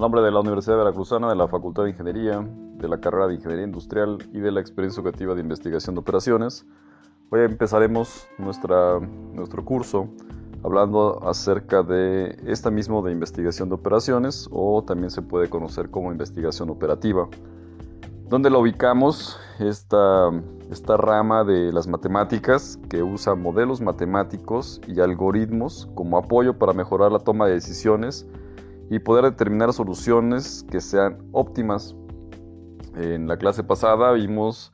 A nombre de la Universidad Veracruzana, de la Facultad de Ingeniería, de la carrera de Ingeniería Industrial y de la experiencia educativa de investigación de operaciones, hoy empezaremos nuestra, nuestro curso hablando acerca de esta misma de investigación de operaciones o también se puede conocer como investigación operativa. ¿Dónde la ubicamos? Esta, esta rama de las matemáticas que usa modelos matemáticos y algoritmos como apoyo para mejorar la toma de decisiones y poder determinar soluciones que sean óptimas. En la clase pasada vimos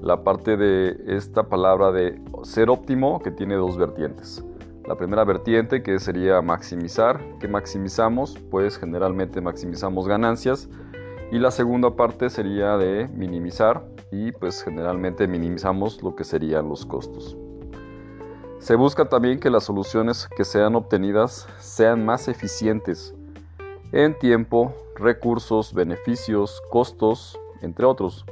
la parte de esta palabra de ser óptimo que tiene dos vertientes. La primera vertiente que sería maximizar, que maximizamos, pues generalmente maximizamos ganancias. Y la segunda parte sería de minimizar y pues generalmente minimizamos lo que serían los costos. Se busca también que las soluciones que sean obtenidas sean más eficientes en tiempo, recursos, beneficios, costos, entre otros,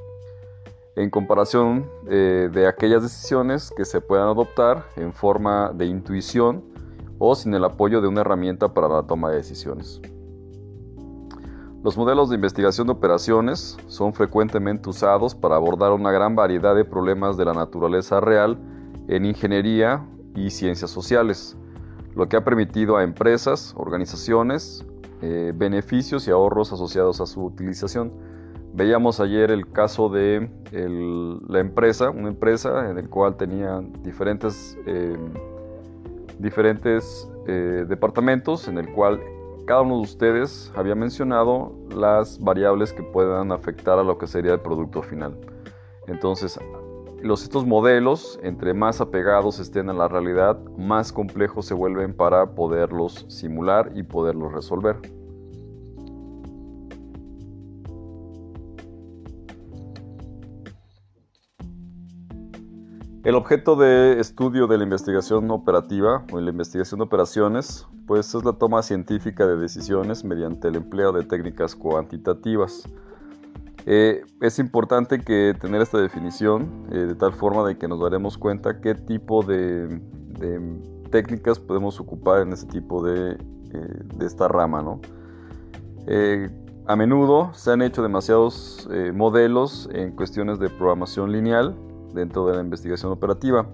en comparación eh, de aquellas decisiones que se puedan adoptar en forma de intuición o sin el apoyo de una herramienta para la toma de decisiones. Los modelos de investigación de operaciones son frecuentemente usados para abordar una gran variedad de problemas de la naturaleza real en ingeniería y ciencias sociales, lo que ha permitido a empresas, organizaciones, eh, beneficios y ahorros asociados a su utilización. Veíamos ayer el caso de la empresa, una empresa en la cual tenían diferentes, eh, diferentes eh, departamentos, en el cual cada uno de ustedes había mencionado las variables que puedan afectar a lo que sería el producto final. Entonces, los, estos modelos, entre más apegados estén a la realidad, más complejos se vuelven para poderlos simular y poderlos resolver. El objeto de estudio de la investigación operativa o la investigación de operaciones, pues es la toma científica de decisiones mediante el empleo de técnicas cuantitativas. Eh, es importante que tener esta definición eh, de tal forma de que nos daremos cuenta qué tipo de, técnicas podemos ocupar en ese tipo de, eh, de esta rama. ¿no? a menudo se han hecho demasiados modelos en cuestiones de programación lineal dentro de la investigación operativa,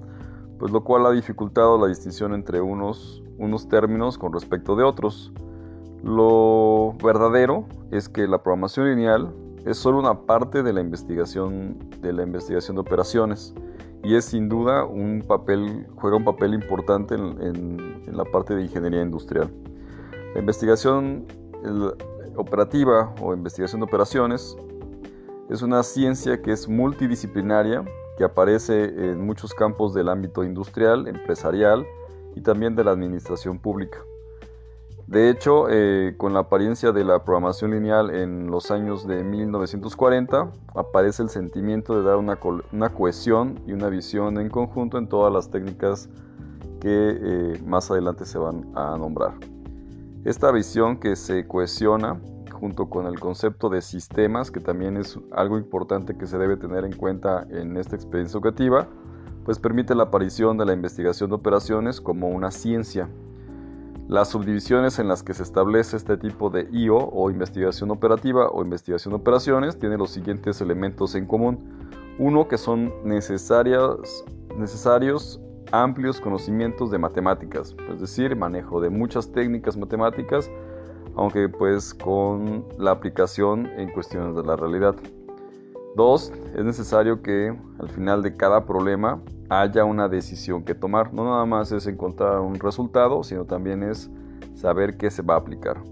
pues lo cual ha dificultado la distinción entre unos, unos términos con respecto de otros. Lo verdadero es que la programación lineal es solo una parte de la investigación de la investigación de operaciones y es sin duda un papel juega un papel importante en, la parte de ingeniería industrial. La investigación operativa o investigación de operaciones es una ciencia que es multidisciplinaria que aparece en muchos campos del ámbito industrial, empresarial y también de la administración pública. De hecho, eh, con la apariencia de la programación lineal en los años de 1940, aparece el sentimiento de dar una, cohesión y una visión en conjunto en todas las técnicas que eh, más adelante se van a nombrar. Esta visión que se cohesiona junto con el concepto de sistemas, que también es algo importante que se debe tener en cuenta en esta experiencia educativa, pues permite la aparición de la investigación de operaciones como una ciencia las subdivisiones en las que se establece este tipo de IO o investigación operativa o investigación operaciones tienen los siguientes elementos en común. Uno, que son necesarios amplios conocimientos de matemáticas, es decir, manejo de muchas técnicas matemáticas, aunque pues con la aplicación en cuestiones de la realidad. Dos, es necesario que al final de cada problema haya una decisión que tomar. No nada más es encontrar un resultado, sino también es saber qué se va a aplicar.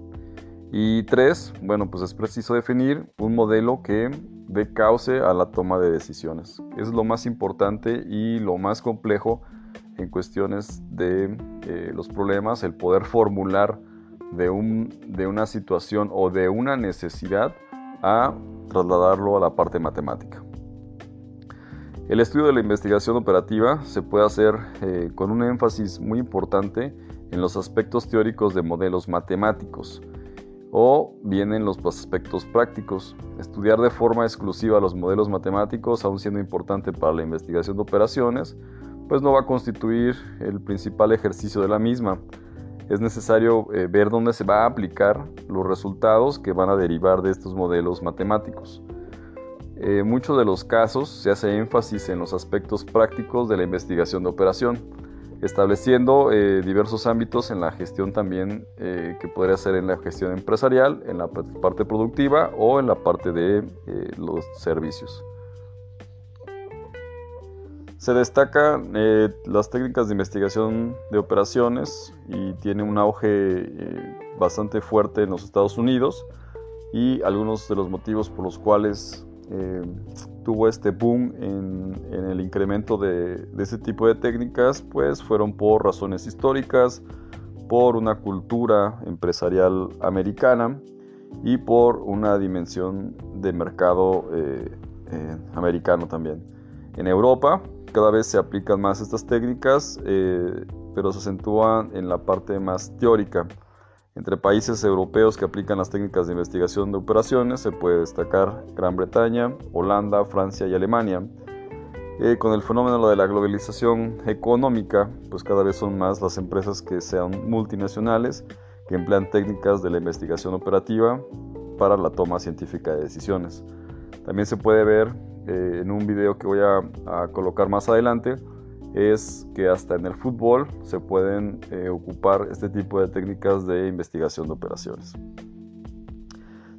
Y tres, bueno, pues es preciso definir un modelo que dé cauce a la toma de decisiones. Es lo más importante y lo más complejo en cuestiones de eh, los problemas, el poder formular de, un, de una situación o de una necesidad a trasladarlo a la parte matemática. El estudio de la investigación operativa se puede hacer eh, con un énfasis muy importante en los aspectos teóricos de modelos matemáticos o bien en los aspectos prácticos. Estudiar de forma exclusiva los modelos matemáticos, aun siendo importante para la investigación de operaciones, pues no va a constituir el principal ejercicio de la misma. Es necesario eh, ver dónde se va a aplicar los resultados que van a derivar de estos modelos matemáticos. Eh, muchos de los casos se hace énfasis en los aspectos prácticos de la investigación de operación, estableciendo eh, diversos ámbitos en la gestión también que podría ser en la gestión empresarial, en la parte productiva o en la parte de los servicios. Se destacan eh, las técnicas de investigación de operaciones y tiene un auge eh, bastante fuerte en los Estados Unidos y algunos de los motivos por los cuales eh, tuvo este boom en, el incremento de, de, este tipo de técnicas pues fueron por razones históricas, por una cultura empresarial americana y por una dimensión de mercado americano también. En Europa cada vez se aplican más estas técnicas, eh, pero se acentúan en la parte más teórica. Entre países europeos que aplican las técnicas de investigación de operaciones se puede destacar Gran Bretaña, Holanda, Francia y Alemania. Eh, con el fenómeno de la globalización económica, pues cada vez son más las empresas que sean multinacionales que emplean técnicas de la investigación operativa para la toma científica de decisiones. También se puede ver eh, en un video que voy a, colocar más adelante es que hasta en el fútbol se pueden eh, ocupar este tipo de técnicas de investigación de operaciones.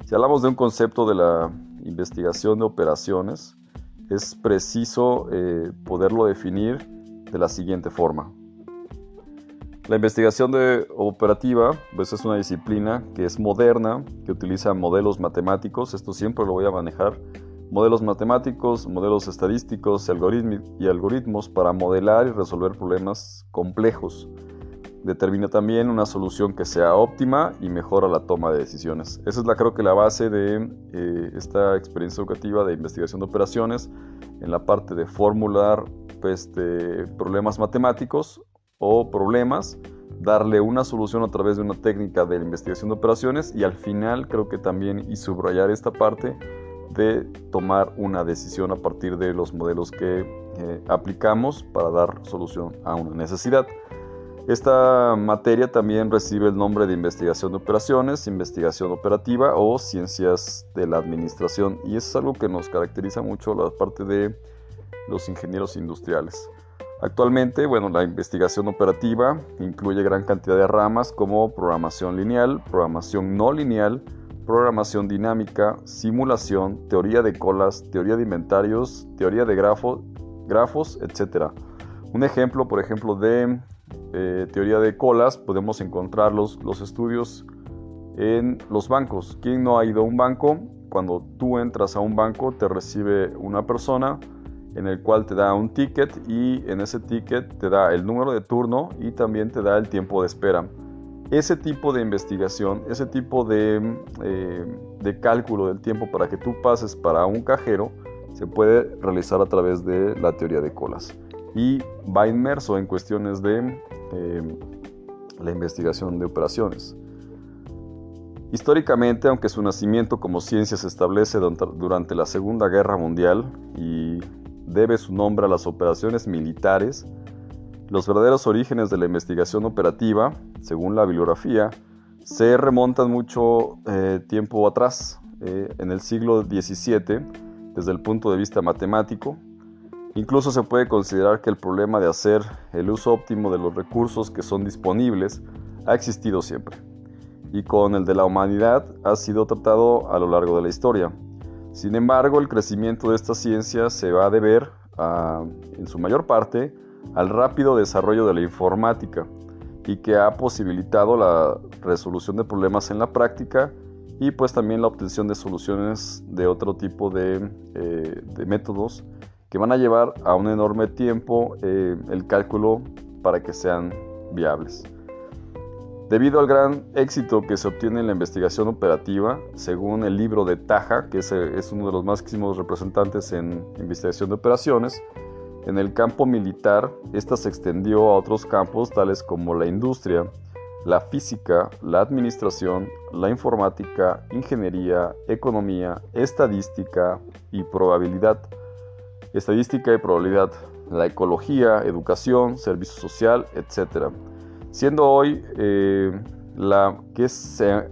Si hablamos de un concepto de la investigación de operaciones, es preciso eh, poderlo definir de la siguiente forma. La investigación de operativa pues es una disciplina que es moderna, que utiliza modelos matemáticos, esto siempre lo voy a manejar modelos matemáticos, modelos estadísticos y algoritmos para modelar y resolver problemas complejos. Determina también una solución que sea óptima y mejora la toma de decisiones. Esa es la, creo que la base de eh, esta experiencia educativa de investigación de operaciones en la parte de formular pues, problemas matemáticos o problemas, darle una solución a través de una técnica de investigación de operaciones y al final creo que también y subrayar esta parte de tomar una decisión a partir de los modelos que eh, aplicamos para dar solución a una necesidad. Esta materia también recibe el nombre de investigación de operaciones, investigación operativa o ciencias de la administración y es algo que nos caracteriza mucho la parte de los ingenieros industriales. Actualmente, bueno, la investigación operativa incluye gran cantidad de ramas como programación lineal, programación no lineal, programación dinámica, simulación, teoría de colas, teoría de inventarios, teoría de grafos, etc. Un ejemplo, por ejemplo, de eh, teoría de colas, podemos encontrar los, estudios en los bancos. ¿Quién no ha ido a un banco? Cuando tú entras a un banco te recibe una persona en el cual te da un ticket y en ese ticket te da el número de turno y también te da el tiempo de espera. Ese tipo de investigación, ese tipo de, eh, de cálculo del tiempo para que tú pases para un cajero, se puede realizar a través de la teoría de colas. Y va inmerso en cuestiones de eh, la investigación de operaciones. Históricamente, aunque su nacimiento como ciencia se establece durante la Segunda Guerra Mundial y debe su nombre a las operaciones militares, los verdaderos orígenes de la investigación operativa, según la bibliografía, se remontan mucho eh, tiempo atrás, eh, en el siglo XVII, desde el punto de vista matemático. Incluso se puede considerar que el problema de hacer el uso óptimo de los recursos que son disponibles ha existido siempre, y con el de la humanidad ha sido tratado a lo largo de la historia. Sin embargo, el crecimiento de esta ciencia se va a deber, en su mayor parte, al rápido desarrollo de la informática y que ha posibilitado la resolución de problemas en la práctica y pues también la obtención de soluciones de otro tipo de, eh, métodos que van a llevar a un enorme tiempo eh, el cálculo para que sean viables. Debido al gran éxito que se obtiene en la investigación operativa, según el libro de Taja, que es, es uno de los máximos representantes en investigación de operaciones, en el campo militar, esta se extendió a otros campos tales como la industria, la física, la administración, la informática, ingeniería, economía, estadística y probabilidad. Estadística y probabilidad, la ecología, educación, servicio social, etc. siendo hoy eh, la que se,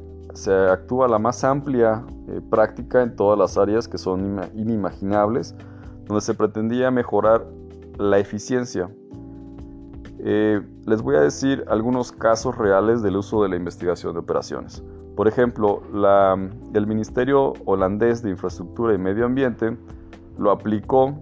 actúa la más amplia eh, práctica en todas las áreas que son inimaginables, donde se pretendía mejorar la eficiencia. Eh, les voy a decir algunos casos reales del uso de la investigación de operaciones. Por ejemplo, el Ministerio Holandés de Infraestructura y Medio Ambiente lo aplicó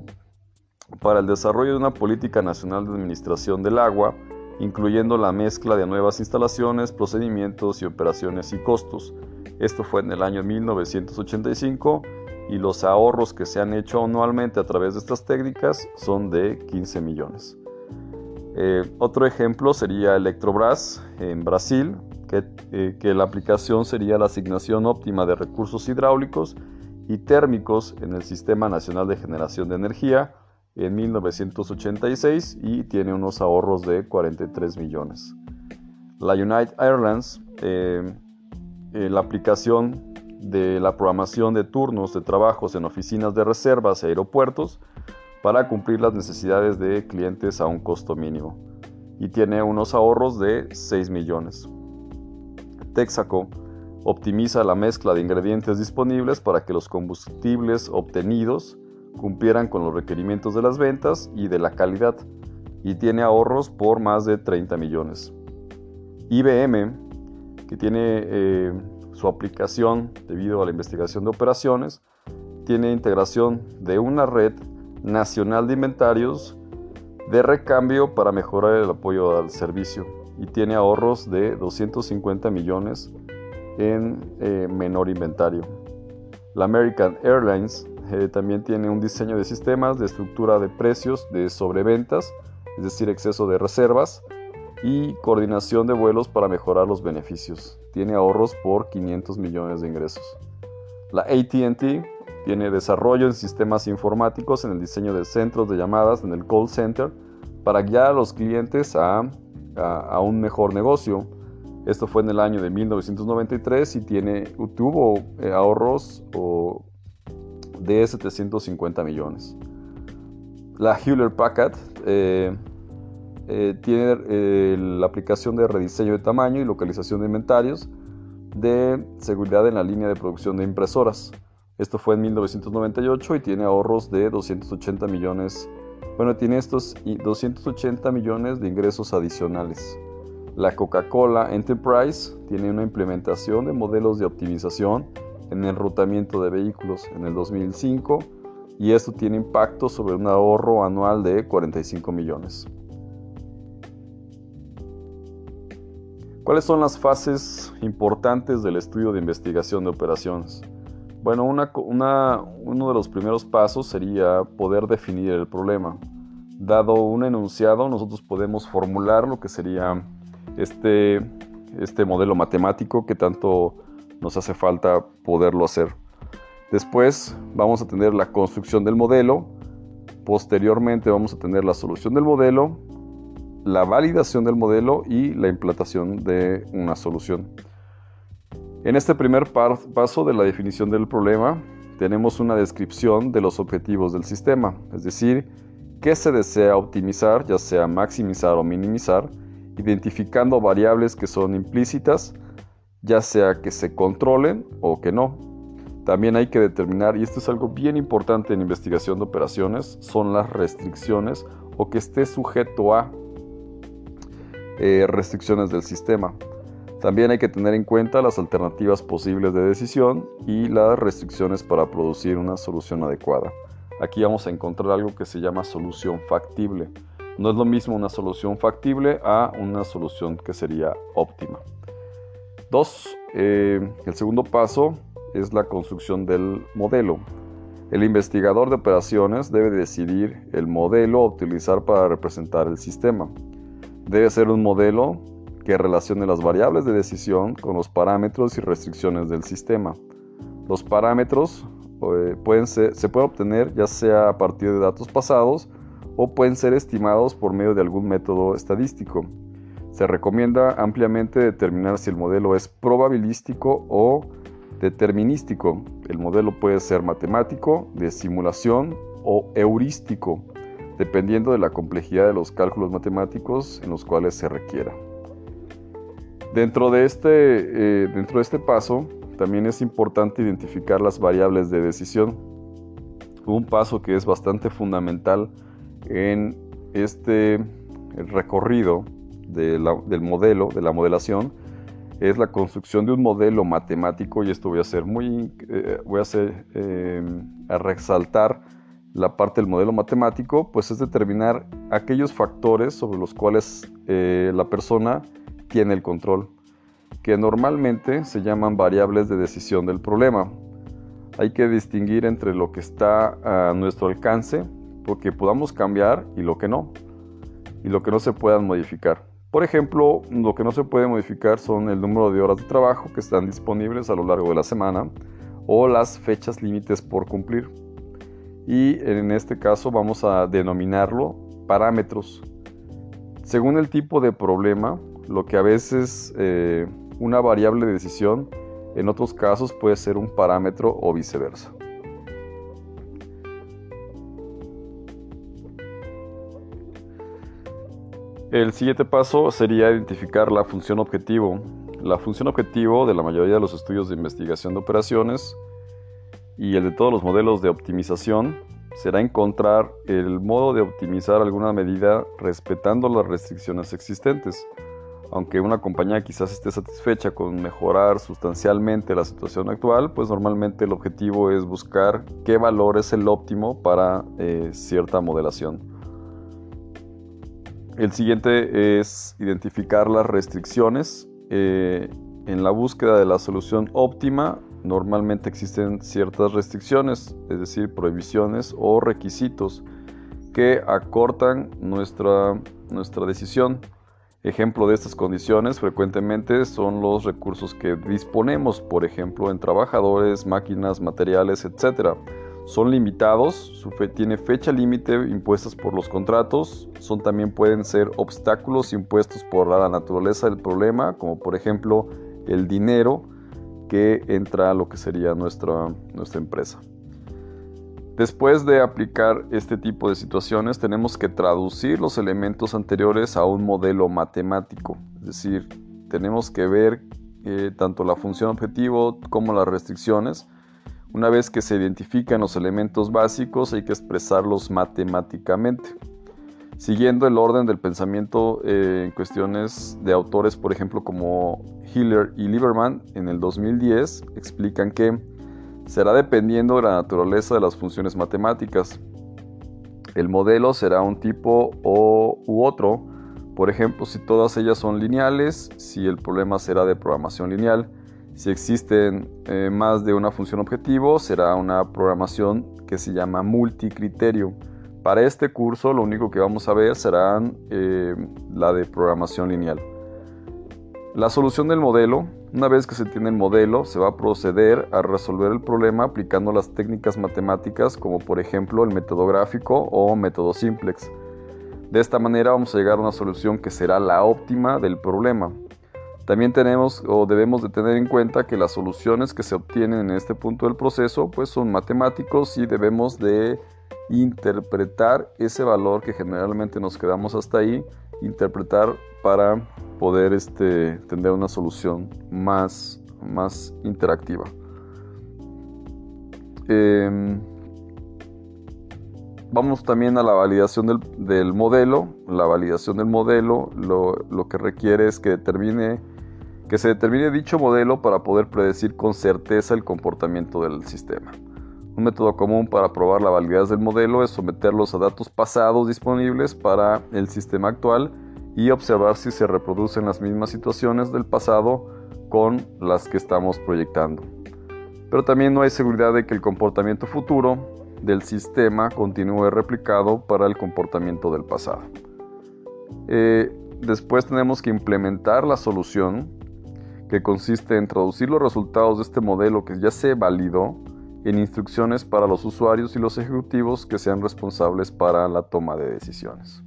para el desarrollo de una política nacional de administración del agua, incluyendo la mezcla de nuevas instalaciones, procedimientos y operaciones y costos. Esto fue en el año 1985 y los ahorros que se han hecho anualmente a través de estas técnicas son de 15 millones. Eh, otro ejemplo sería Electrobras en Brasil, eh, que, la aplicación sería la asignación óptima de recursos hidráulicos y térmicos en el Sistema Nacional de Generación de Energía en 1986 y tiene unos ahorros de 43 millones. La United Airlines, eh, la aplicación de la programación de turnos de trabajos en oficinas de reservas y aeropuertos, para cumplir las necesidades de clientes a un costo mínimo y tiene unos ahorros de 6 millones. Texaco optimiza la mezcla de ingredientes disponibles para que los combustibles obtenidos cumplieran con los requerimientos de las ventas y de la calidad y tiene ahorros por más de 30 millones. IBM, que tiene eh, su aplicación debido a la investigación de operaciones, tiene integración de una red nacional de inventarios de recambio para mejorar el apoyo al servicio y tiene ahorros de 250 millones en eh, menor inventario. La American Airlines eh, también tiene un diseño de sistemas de estructura de precios de sobreventas, es decir, exceso de reservas y coordinación de vuelos para mejorar los beneficios. Tiene ahorros por 500 millones de ingresos. La ATT tiene desarrollo en sistemas informáticos en el diseño de centros de llamadas en el call center para guiar a los clientes a, un mejor negocio. Esto fue en el año de 1993 y tiene, tuvo eh, ahorros de 750 millones. La Hewlett Packard eh, eh, tiene la aplicación de rediseño de tamaño y localización de inventarios de seguridad en la línea de producción de impresoras. Esto fue en 1998 y tiene ahorros de 280 millones. Bueno, tiene estos 280 millones de ingresos adicionales. La Coca-Cola Enterprise tiene una implementación de modelos de optimización en el rutamiento de vehículos en el 2005 y esto tiene impacto sobre un ahorro anual de 45 millones. ¿Cuáles son las fases importantes del estudio de investigación de operaciones? Bueno, uno de los primeros pasos sería poder definir el problema. Dado un enunciado, nosotros podemos formular lo que sería este, este modelo matemático que tanto nos hace falta poderlo hacer. Después vamos a tener la construcción del modelo, posteriormente vamos a tener la solución del modelo, la validación del modelo y la implantación de una solución. En este primer paso de la definición del problema, tenemos una descripción de los objetivos del sistema, es decir, qué se desea optimizar, ya sea maximizar o minimizar, identificando variables que son implícitas, ya sea que se controlen o que no. También hay que determinar, y esto es algo bien importante en investigación de operaciones, son las restricciones o que esté sujeto a eh, restricciones del sistema. También hay que tener en cuenta las alternativas posibles de decisión y las restricciones para producir una solución adecuada. Aquí vamos a encontrar algo que se llama solución factible. No es lo mismo una solución factible a una solución que sería óptima. Dos, eh, el segundo paso es la construcción del modelo. El investigador de operaciones debe decidir el modelo a utilizar para representar el sistema. Debe ser un modelo que relacione las variables de decisión con los parámetros y restricciones del sistema. Los parámetros eh, pueden se pueden obtener ya sea a partir de datos pasados o pueden ser estimados por medio de algún método estadístico. Se recomienda ampliamente determinar si el modelo es probabilístico o determinístico. El modelo puede ser matemático, de simulación o heurístico, dependiendo de la complejidad de los cálculos matemáticos en los cuales se requiera. Dentro de este, eh, dentro de este paso, también es importante identificar las variables de decisión. Un paso que es bastante fundamental en este recorrido del modelo, de la modelación, es la construcción de un modelo matemático y esto voy a hacer muy, eh, voy a hacer, eh, a resaltar la parte del modelo matemático, pues es determinar aquellos factores sobre los cuales eh, la persona tiene el control, que normalmente se llaman variables de decisión del problema. Hay que distinguir entre lo que está a nuestro alcance, porque podamos cambiar, y lo que no, y lo que no se puedan modificar. Por ejemplo, lo que no se puede modificar son el número de horas de trabajo que están disponibles a lo largo de la semana o las fechas límites por cumplir. Y en este caso vamos a denominarlo parámetros. Según el tipo de problema, lo que a veces eh, una variable de decisión, en otros casos puede ser un parámetro o viceversa. El siguiente paso sería identificar la función objetivo. La función objetivo de la mayoría de los estudios de investigación de operaciones y el de todos los modelos de optimización será encontrar el modo de optimizar alguna medida respetando las restricciones existentes. Aunque una compañía quizás esté satisfecha con mejorar sustancialmente la situación actual, pues normalmente el objetivo es buscar qué valor es el óptimo para eh, cierta modelación. El siguiente es identificar las restricciones. Eh, en la búsqueda de la solución óptima, normalmente existen ciertas restricciones, es decir, prohibiciones o requisitos que acortan nuestra, nuestra decisión. Ejemplo de estas condiciones frecuentemente son los recursos que disponemos, por ejemplo, en trabajadores, máquinas, materiales, etc son limitados, su fe, tiene fecha límite impuestas por los contratos, son también pueden ser obstáculos impuestos por la naturaleza del problema, como por ejemplo el dinero que entra a lo que sería nuestra, nuestra empresa. Después de aplicar este tipo de situaciones, tenemos que traducir los elementos anteriores a un modelo matemático, es decir, tenemos que ver eh, tanto la función objetivo como las restricciones, una vez que se identifican los elementos básicos hay que expresarlos matemáticamente. Siguiendo el orden del pensamiento eh, en cuestiones de autores, por ejemplo, como Hiller y Lieberman, en el 2010 explican que será dependiendo de la naturaleza de las funciones matemáticas. El modelo será un tipo o, u otro, por ejemplo, si todas ellas son lineales, si el problema será de programación lineal, si existen eh, más de una función objetivo, será una programación que se llama multicriterio. Para este curso lo único que vamos a ver serán eh, la de programación lineal. La solución del modelo, una vez que se tiene el modelo, se va a proceder a resolver el problema aplicando las técnicas matemáticas como por ejemplo el método gráfico o método simplex. De esta manera vamos a llegar a una solución que será la óptima del problema. También tenemos o debemos de tener en cuenta que las soluciones que se obtienen en este punto del proceso pues son matemáticos y debemos de interpretar ese valor que generalmente nos quedamos hasta ahí, interpretar para poder este, tener una solución más, más interactiva. Em, vamos también a la validación del, del, modelo. La validación del modelo lo, lo que requiere es que determine que se determine dicho modelo para poder predecir con certeza el comportamiento del sistema. Un método común para probar la validez del modelo es someterlos a datos pasados disponibles para el sistema actual y observar si se reproducen las mismas situaciones del pasado con las que estamos proyectando. Pero también no hay seguridad de que el comportamiento futuro del sistema continúe replicado para el comportamiento del pasado. Eh, después tenemos que implementar la solución que consiste en traducir los resultados de este modelo que ya se validó en instrucciones para los usuarios y los ejecutivos que sean responsables para la toma de decisiones.